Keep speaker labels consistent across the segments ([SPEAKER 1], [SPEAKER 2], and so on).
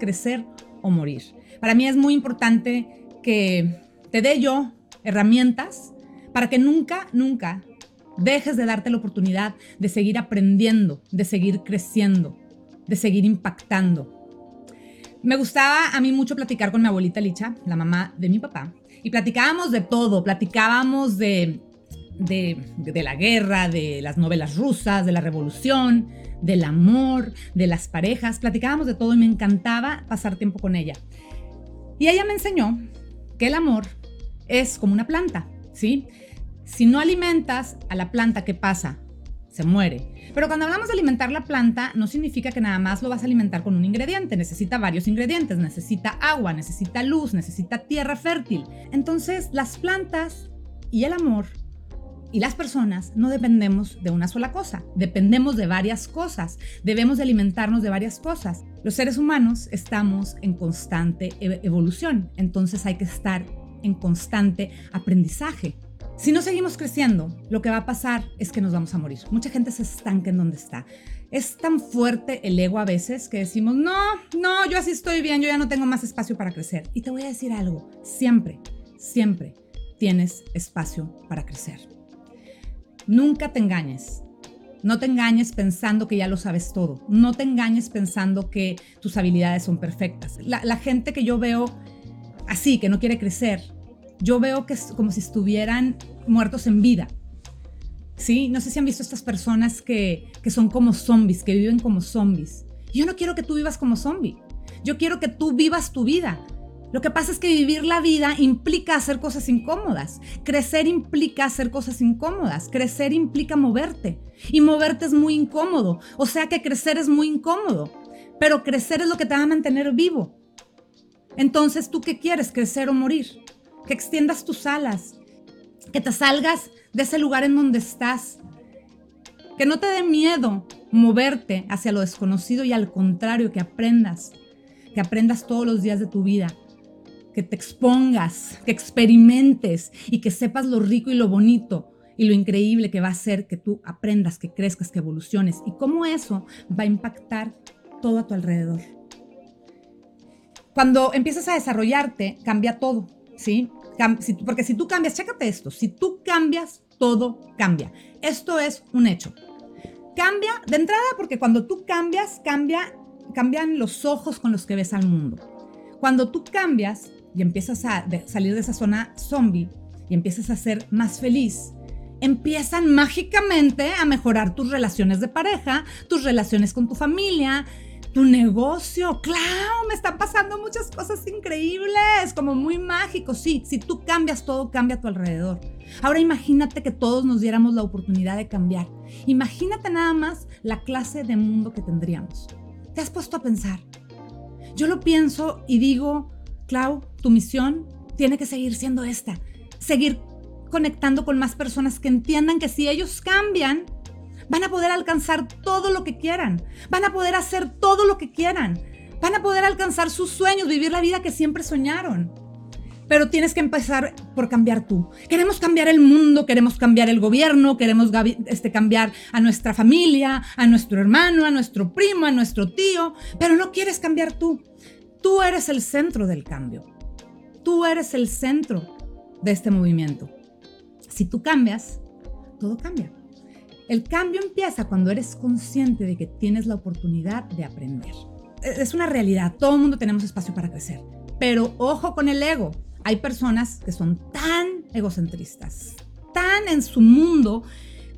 [SPEAKER 1] crecer o morir. Para mí es muy importante que te dé yo herramientas para que nunca, nunca dejes de darte la oportunidad de seguir aprendiendo, de seguir creciendo, de seguir impactando. Me gustaba a mí mucho platicar con mi abuelita Licha, la mamá de mi papá, y platicábamos de todo, platicábamos de, de, la guerra, de las novelas rusas, de la revolución, del amor, de las parejas, platicábamos de todo y me encantaba pasar tiempo con ella. Y ella me enseñó que el amor es como una planta, ¿sí? Si no alimentas a la planta, ¿qué pasa? Se muere. Pero cuando hablamos de alimentar la planta, no significa que nada más lo vas a alimentar con un ingrediente. Necesita varios ingredientes. Necesita agua, necesita luz, necesita tierra fértil. Entonces, las plantas y el amor y las personas no dependemos de una sola cosa, dependemos de varias cosas, debemos de alimentarnos de varias cosas. Los seres humanos estamos en constante evolución, entonces hay que estar en constante aprendizaje. Si no seguimos creciendo, lo que va a pasar es que nos vamos a morir. Mucha gente se estanca en donde está. Es tan fuerte el ego a veces que decimos, no, no, yo así estoy bien, yo ya no tengo más espacio para crecer. Y te voy a decir algo, siempre, siempre tienes espacio para crecer. Nunca te engañes. No te engañes pensando que ya lo sabes todo. No te engañes pensando que tus habilidades son perfectas. La, gente que yo veo así, que no quiere crecer, yo veo que es como si estuvieran muertos en vida. ¿Sí? No sé si han visto estas personas que, que son como zombies, que viven como zombies. Yo no quiero que tú vivas como zombie. Yo quiero que tú vivas tu vida. Lo que pasa es que vivir la vida implica hacer cosas incómodas. Crecer implica hacer cosas incómodas. Crecer implica moverte. Y moverte es muy incómodo. O sea que crecer es muy incómodo. Pero crecer es lo que te va a mantener vivo. Entonces, ¿tú qué quieres? ¿Crecer o morir? que extiendas tus alas, que te salgas de ese lugar en donde estás, que no te dé miedo moverte hacia lo desconocido y al contrario, que aprendas, que aprendas todos los días de tu vida, que te expongas, que experimentes y que sepas lo rico y lo bonito y lo increíble que va a ser que tú aprendas, que crezcas, que evoluciones y cómo eso va a impactar todo a tu alrededor. Cuando empiezas a desarrollarte, cambia todo. ¿sí? Porque si tú cambias, chécate esto, si tú cambias, todo cambia. Esto es un hecho. Cambia de entrada porque cuando tú cambias, cambia, cambian los ojos con los que ves al mundo. Cuando tú cambias y empiezas a salir de esa zona zombie y empiezas a ser más feliz, empiezan mágicamente a mejorar tus relaciones de pareja, tus relaciones con tu familia, tu negocio. Claro, me están pasando muchas cosas increíbles, como muy mágicos. Sí, si tú cambias, todo cambia a tu alrededor. Ahora imagínate que todos nos diéramos la oportunidad de cambiar. Imagínate nada más la clase de mundo que tendríamos. ¿Te has puesto a pensar? Yo lo pienso y digo, Clau, tu misión tiene que seguir siendo esta. Seguir conectando con más personas que entiendan que si ellos cambian, van a poder alcanzar todo lo que quieran, van a poder hacer todo lo que quieran, van a poder alcanzar sus sueños, vivir la vida que siempre soñaron. Pero tienes que empezar por cambiar tú. Queremos cambiar el mundo, queremos cambiar el gobierno, queremos este, cambiar a nuestra familia, a nuestro hermano, a nuestro primo, a nuestro tío, pero no quieres cambiar tú. Tú eres el centro del cambio. Tú eres el centro de este movimiento. Si tú cambias, todo cambia. El cambio empieza cuando eres consciente de que tienes la oportunidad de aprender. E-, es una realidad, todo el mundo tenemos espacio para crecer, pero ojo con el ego. Hay personas que son tan egocentristas, tan en su mundo,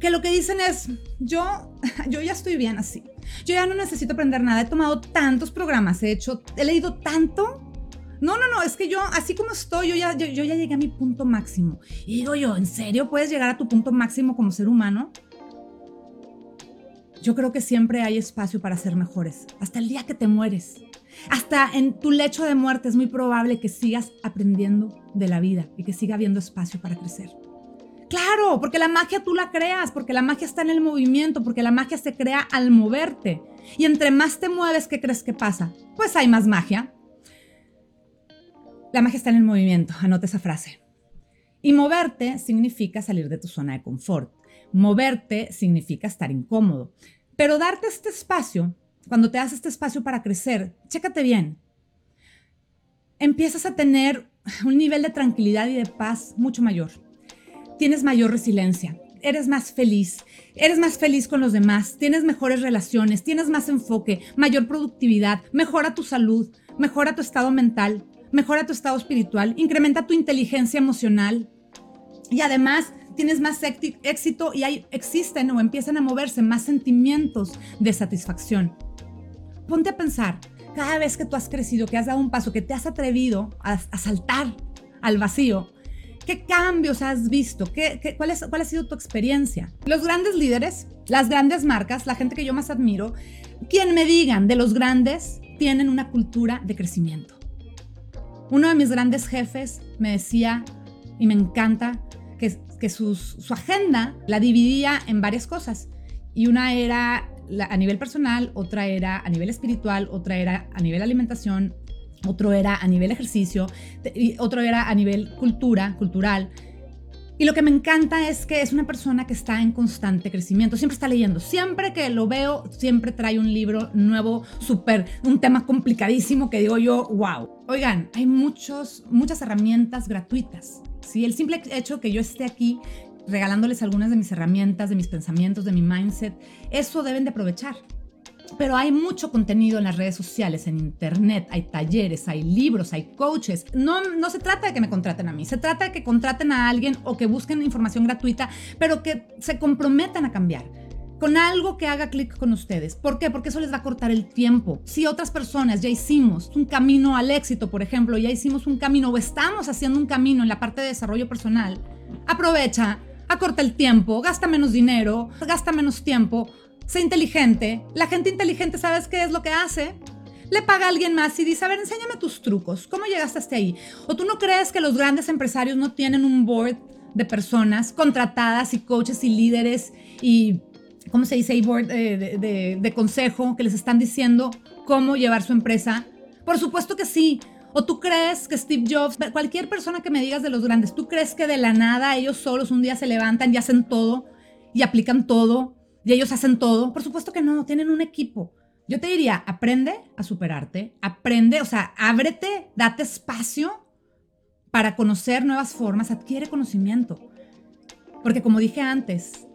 [SPEAKER 1] que lo que dicen es, yo, yo ya estoy bien así. Yo ya no necesito aprender nada. He tomado tantos programas, he hecho, he leído tanto. No, no, no, es que yo, así como estoy, yo ya, yo ya llegué a mi punto máximo. Y digo yo, ¿en serio puedes llegar a tu punto máximo como ser humano? yo creo que siempre hay espacio para ser mejores, hasta el día que te mueres. Hasta en tu lecho de muerte es muy probable que sigas aprendiendo de la vida y que siga habiendo espacio para crecer. Claro, porque la magia tú la creas, porque la magia está en el movimiento, porque la magia se crea al moverte. Y entre más te mueves, ¿qué crees que pasa? Pues hay más magia. La magia está en el movimiento, anota esa frase. Y moverte significa salir de tu zona de confort. Moverte significa estar incómodo, pero darte este espacio, cuando te das este espacio para crecer, chécate bien, empiezas a tener un nivel de tranquilidad y de paz mucho mayor. Tienes mayor resiliencia, eres más feliz, eres más feliz con los demás, tienes mejores relaciones, tienes más enfoque, mayor productividad, mejora tu salud, mejora tu estado mental, mejora tu estado espiritual, incrementa tu inteligencia emocional y además tienes más éxito y hay, existen o empiezan a moverse más sentimientos de satisfacción. Ponte a pensar, cada vez que tú has crecido, que has dado un paso, que te has atrevido a, saltar al vacío, ¿qué cambios has visto? ¿Qué, cuál, es, ¿Cuál ha sido tu experiencia? Los grandes líderes, las grandes marcas, la gente que yo más admiro, quien me digan de los grandes, tienen una cultura de crecimiento. Uno de mis grandes jefes me decía, y me encanta, que, que su agenda la dividía en varias cosas. Y una era a nivel personal, otra era a nivel espiritual, otra era a nivel alimentación, otro era a nivel ejercicio, y otro era a nivel cultura, cultural. Y lo que me encanta es que es una persona que está en constante crecimiento, siempre está leyendo, siempre que lo veo, siempre trae un libro nuevo, súper, un tema complicadísimo que digo yo, wow. Oigan, hay muchos, muchas herramientas gratuitas. ¿sí? El simple hecho que yo esté aquí regalándoles algunas de mis herramientas, de mis pensamientos, de mi mindset. Eso deben de aprovechar. Pero hay mucho contenido en las redes sociales, en internet, hay talleres, hay libros, hay coaches. No, no se trata de que me contraten a mí, se trata de que contraten a alguien o que busquen información gratuita, pero que se comprometan a cambiar con algo que haga clic con ustedes. ¿Por qué? Porque eso les va a cortar el tiempo. Si otras personas ya hicimos un camino al éxito, por ejemplo, ya hicimos un camino o estamos haciendo un camino en la parte de desarrollo personal, aprovecha acorta el tiempo, gasta menos dinero, gasta menos tiempo, sé inteligente. La gente inteligente, ¿sabes qué es lo que hace? Le paga a alguien más y dice, a ver, enséñame tus trucos, ¿cómo llegaste hasta ahí? ¿O tú no crees que los grandes empresarios no tienen un board de personas contratadas y coaches y líderes y, ¿cómo se dice? Board eh, de, de consejo que les están diciendo cómo llevar su empresa? Por supuesto que sí, ¿O tú crees que Steve Jobs, cualquier persona que me digas de los grandes, tú crees que de la nada ellos solos un día se levantan y hacen todo y aplican todo y ellos hacen todo? Por supuesto que no, tienen un equipo. Yo te diría, aprende a superarte, aprende, o sea, ábrete, date espacio para conocer nuevas formas, adquiere conocimiento. Porque como dije antes,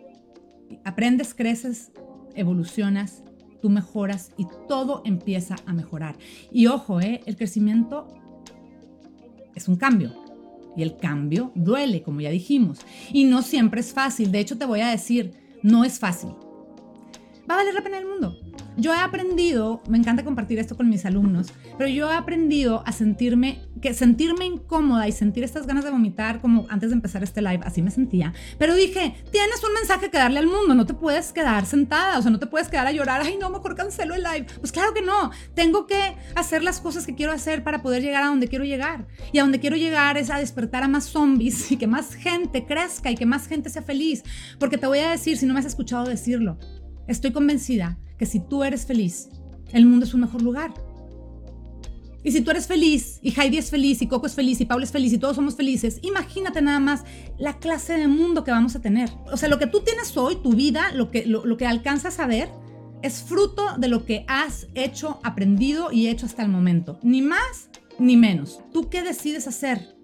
[SPEAKER 1] aprendes, creces, evolucionas tú mejoras y todo empieza a mejorar. Y ojo, ¿eh? el crecimiento es un cambio. Y el cambio duele, como ya dijimos. Y no siempre es fácil. De hecho, te voy a decir, no es fácil. Va a valer la pena el mundo yo he aprendido, me encanta compartir esto con mis alumnos, pero yo he aprendido a sentirme, que sentirme incómoda y sentir estas ganas de vomitar como antes de empezar este live, así me sentía. Pero dije, tienes un mensaje que darle al mundo, no te puedes quedar sentada, o sea, no te puedes quedar a llorar, ay no, mejor cancelo el live. Pues claro que no, tengo que hacer las cosas que quiero hacer para poder llegar a donde quiero llegar. Y a donde quiero llegar es a despertar a más zombies y que más gente crezca y que más gente sea feliz. Porque te voy a decir, si no me has escuchado decirlo, estoy convencida que si tú eres feliz, el mundo es un mejor lugar. Y si tú eres feliz, y Heidi es feliz, y Coco es feliz, y Paul es feliz, y todos somos felices, imagínate nada más la clase de mundo que vamos a tener. O sea, lo que tú tienes hoy, tu vida, lo que, lo que alcanzas a ver, es fruto de lo que has hecho, aprendido y hecho hasta el momento. Ni más ni menos. ¿Tú qué decides hacer?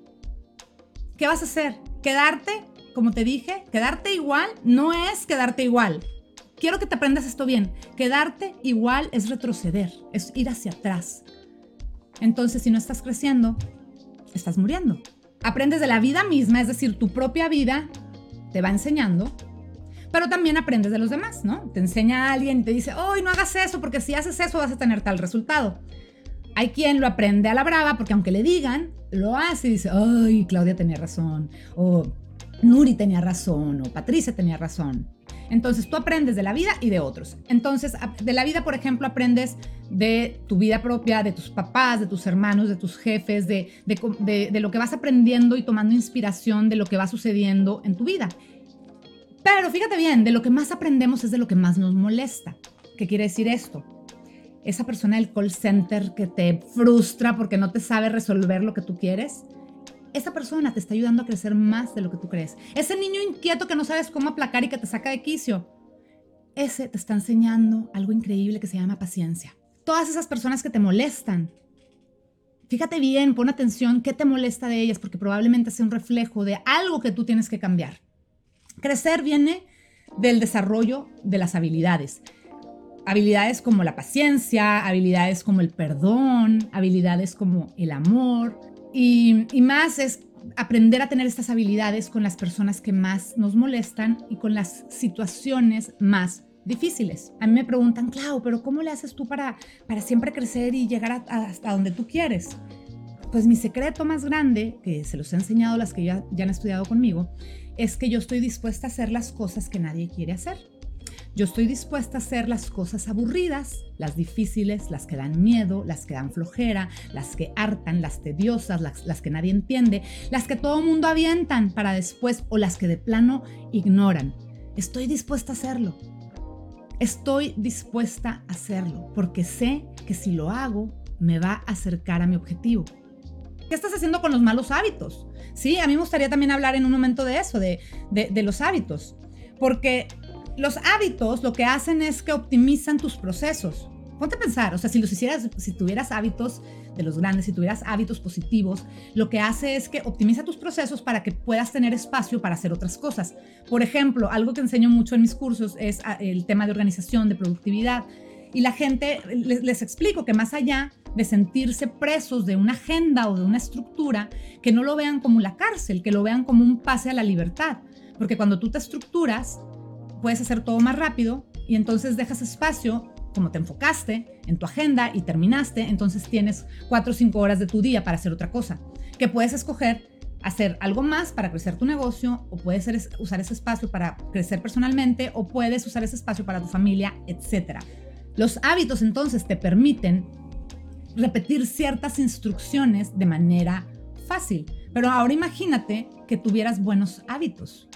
[SPEAKER 1] ¿Qué vas a hacer? ¿Quedarte? Como te dije, quedarte igual no es quedarte igual quiero que te aprendas esto bien. Quedarte igual es retroceder, es ir hacia atrás. Entonces, si no estás creciendo, estás muriendo. Aprendes de la vida misma, es decir, tu propia vida te va enseñando, pero también aprendes de los demás, ¿no? Te enseña a alguien y te dice, hoy no hagas eso, porque si haces eso vas a tener tal resultado. Hay quien lo aprende a la brava, porque aunque le digan, lo hace y dice, ay, Claudia tenía razón, o Nuri tenía razón, o Patricia tenía razón. Entonces tú aprendes de la vida y de otros. Entonces, de la vida, por ejemplo, aprendes de tu vida propia, de tus papás, de tus hermanos, de tus jefes, de, de, lo que vas aprendiendo y tomando inspiración de lo que va sucediendo en tu vida. Pero fíjate bien, de lo que más aprendemos es de lo que más nos molesta. ¿Qué quiere decir esto? Esa persona del call center que te frustra porque no te sabe resolver lo que tú quieres esa persona te está ayudando a crecer más de lo que tú crees. Ese niño inquieto que no sabes cómo aplacar y que te saca de quicio, ese te está enseñando algo increíble que se llama paciencia. Todas esas personas que te molestan, Fíjate bien, pon atención qué te molesta de ellas, porque probablemente sea un reflejo de algo que tú tienes que cambiar. Crecer viene del desarrollo de las habilidades. Habilidades como la paciencia, habilidades como el perdón, habilidades como el amor. Y, más es aprender a tener estas habilidades con las personas que más nos molestan y con las situaciones más difíciles. A mí me preguntan, Clau, pero ¿cómo le haces tú para, para siempre crecer y llegar hasta donde tú quieres? Pues mi secreto más grande, que se los he enseñado las que ya, ya han estudiado conmigo, es que yo estoy dispuesta a hacer las cosas que nadie quiere hacer. Yo estoy dispuesta a hacer las cosas aburridas, las difíciles, las que dan miedo, las que dan flojera, las que hartan, las tediosas, las, las que nadie entiende, las que todo mundo avientan para después o las que de plano ignoran. Estoy dispuesta a hacerlo. Estoy dispuesta a hacerlo porque sé que si lo hago me va a acercar a mi objetivo. ¿Qué estás haciendo con los malos hábitos? Sí, a mí me gustaría también hablar en un momento de eso, de, de, los hábitos, porque los hábitos lo que hacen es que optimizan tus procesos. Ponte a pensar, o sea, si los hicieras, si tuvieras hábitos de los grandes, si tuvieras hábitos positivos, lo que hace es que optimiza tus procesos para que puedas tener espacio para hacer otras cosas. Por ejemplo, algo que enseño mucho en mis cursos es ah, el tema de organización, de productividad. Y la gente, les, les explico que más allá de sentirse presos de una agenda o de una estructura, que no lo vean como la cárcel, que lo vean como un pase a la libertad. Porque cuando tú te estructuras, puedes hacer todo más rápido y entonces dejas espacio como te enfocaste en tu agenda y terminaste, entonces tienes cuatro o cinco horas de tu día para hacer otra cosa, que puedes escoger hacer algo más para crecer tu negocio o puedes usar ese espacio para crecer personalmente o puedes usar ese espacio para tu familia, etc. Los hábitos entonces te permiten repetir ciertas instrucciones de manera fácil, pero ahora imagínate que tuvieras buenos hábitos.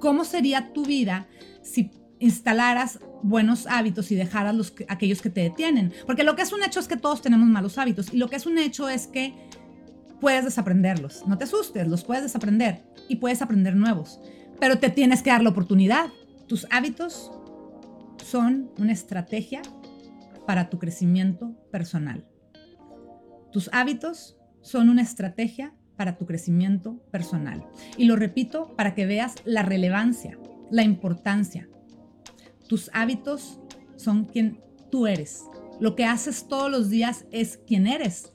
[SPEAKER 1] ¿Cómo sería tu vida si instalaras buenos hábitos y dejaras los aquellos que te detienen. Porque lo que es un hecho es que todos tenemos malos hábitos y lo que es un hecho es que puedes desaprenderlos. No te asustes, los puedes desaprender y puedes aprender nuevos. Pero te tienes que dar la oportunidad. Tus hábitos son una estrategia para tu crecimiento personal. Tus hábitos son una estrategia para tu crecimiento personal. Y lo repito para que veas la relevancia, la importancia tus hábitos son quien tú eres. Lo que haces todos los días es quien eres.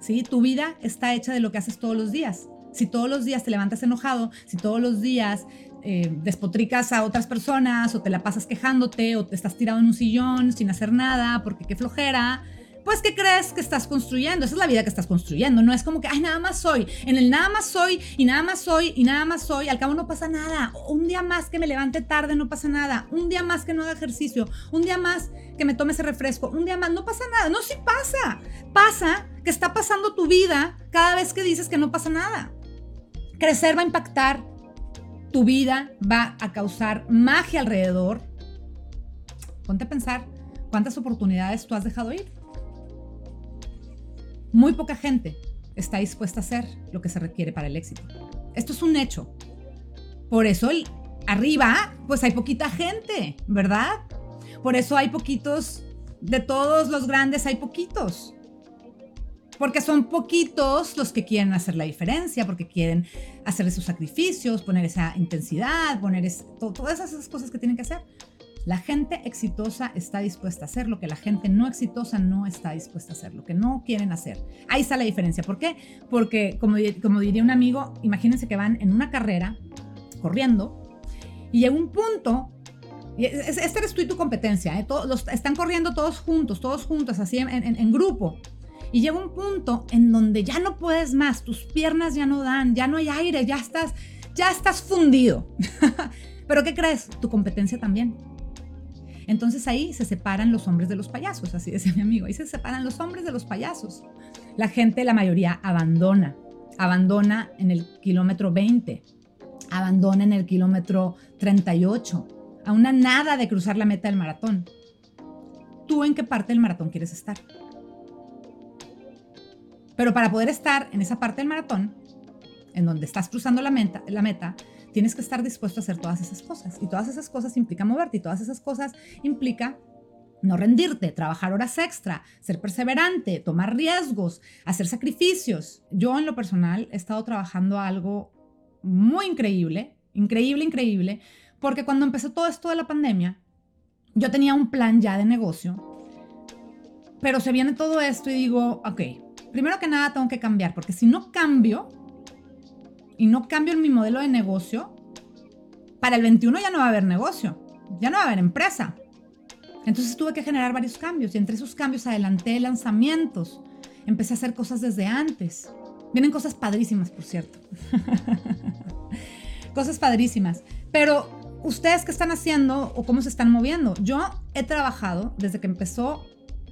[SPEAKER 1] ¿Sí? Tu vida está hecha de lo que haces todos los días. Si todos los días te levantas enojado, si todos los días eh, despotricas a otras personas o te la pasas quejándote o te estás tirado en un sillón sin hacer nada porque qué flojera, pues ¿qué crees que estás construyendo? Esa es la vida que estás construyendo. No es como que, ay, nada más soy. En el nada más soy y nada más soy y nada más soy. Al cabo no pasa nada. Un día más que me levante tarde no pasa nada. Un día más que no haga ejercicio. Un día más que me tome ese refresco. Un día más no pasa nada. No, sí pasa. Pasa que está pasando tu vida cada vez que dices que no pasa nada. Crecer va a impactar tu vida, va a causar magia alrededor. Ponte a pensar cuántas oportunidades tú has dejado ir. Muy poca gente está dispuesta a hacer lo que se requiere para el éxito. Esto es un hecho. Por eso arriba, pues hay poquita gente, ¿verdad? Por eso hay poquitos, de todos los grandes hay poquitos. Porque son poquitos los que quieren hacer la diferencia, porque quieren hacer esos sacrificios, poner esa intensidad, poner todas esas cosas que tienen que hacer. La gente exitosa está dispuesta a hacer lo que la gente no exitosa no está dispuesta a hacer, lo que no quieren hacer. Ahí está la diferencia. ¿Por qué? Porque, como, como diría un amigo, imagínense que van en una carrera corriendo y llega un punto este eres tú y tu competencia, ¿eh? todos, están corriendo todos juntos, todos juntos, así en, en, grupo. Y llega un punto en donde ya no puedes más, tus piernas ya no dan, ya no hay aire, ya estás, ya estás fundido. Pero ¿qué crees? Tu competencia también. Entonces ahí se separan los hombres de los payasos, así decía mi amigo, ahí se separan los hombres de los payasos. La gente, la mayoría, abandona, abandona en el kilómetro 20, abandona en el kilómetro 38, a una nada de cruzar la meta del maratón. ¿Tú en qué parte del maratón quieres estar? Pero para poder estar en esa parte del maratón, en donde estás cruzando la meta, la meta tienes que estar dispuesto a hacer todas esas cosas. Y todas esas cosas implica moverte y todas esas cosas implica no rendirte, trabajar horas extra, ser perseverante, tomar riesgos, hacer sacrificios. Yo en lo personal he estado trabajando algo muy increíble, increíble, increíble, porque cuando empezó todo esto de la pandemia, yo tenía un plan ya de negocio, pero se viene todo esto y digo, ok, primero que nada tengo que cambiar, porque si no cambio y no cambio mi modelo de negocio, para el 21 ya no va a haber negocio, ya no va a haber empresa. Entonces tuve que generar varios cambios y entre esos cambios adelanté lanzamientos, empecé a hacer cosas desde antes. Vienen cosas padrísimas, por cierto. cosas padrísimas. Pero ustedes qué están haciendo o cómo se están moviendo. Yo he trabajado desde que empezó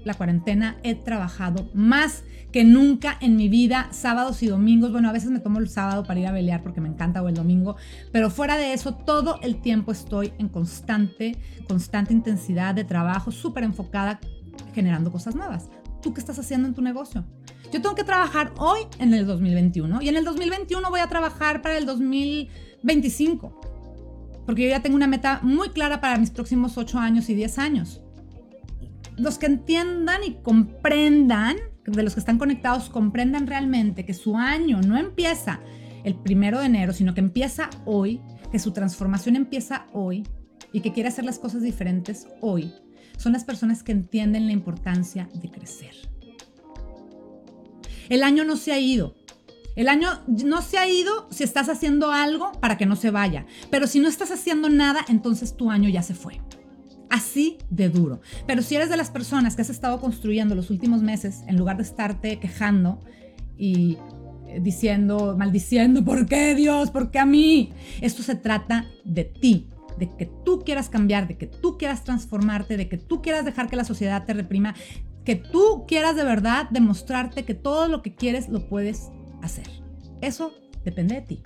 [SPEAKER 1] la cuarentena, he trabajado más que nunca en mi vida, sábados y domingos. Bueno, a veces me tomo el sábado para ir a pelear porque me encanta o el domingo, pero fuera de eso, todo el tiempo estoy en constante, constante intensidad de trabajo, súper enfocada, generando cosas nuevas. ¿Tú qué estás haciendo en tu negocio? Yo tengo que trabajar hoy en el 2021 y en el 2021 voy a trabajar para el 2025, porque yo ya tengo una meta muy clara para mis próximos 8 años y 10 años los que entiendan y comprendan, de los que están conectados, comprendan realmente que su año no empieza el primero de enero, sino que empieza hoy, que su transformación empieza hoy y que quiere hacer las cosas diferentes hoy, son las personas que entienden la importancia de crecer. El año no se ha ido. El año no se ha ido si estás haciendo algo para que no se vaya. Pero si no estás haciendo nada, entonces tu año ya se fue así de duro. Pero si eres de las personas que has estado construyendo los últimos meses, en lugar de estarte quejando y eh, diciendo, maldiciendo, ¿por qué Dios? ¿Por qué a mí? Esto se trata de ti, de que tú quieras cambiar, de que tú quieras transformarte, de que tú quieras dejar que la sociedad te reprima, que tú quieras de verdad demostrarte que todo lo que quieres lo puedes hacer. Eso depende de ti.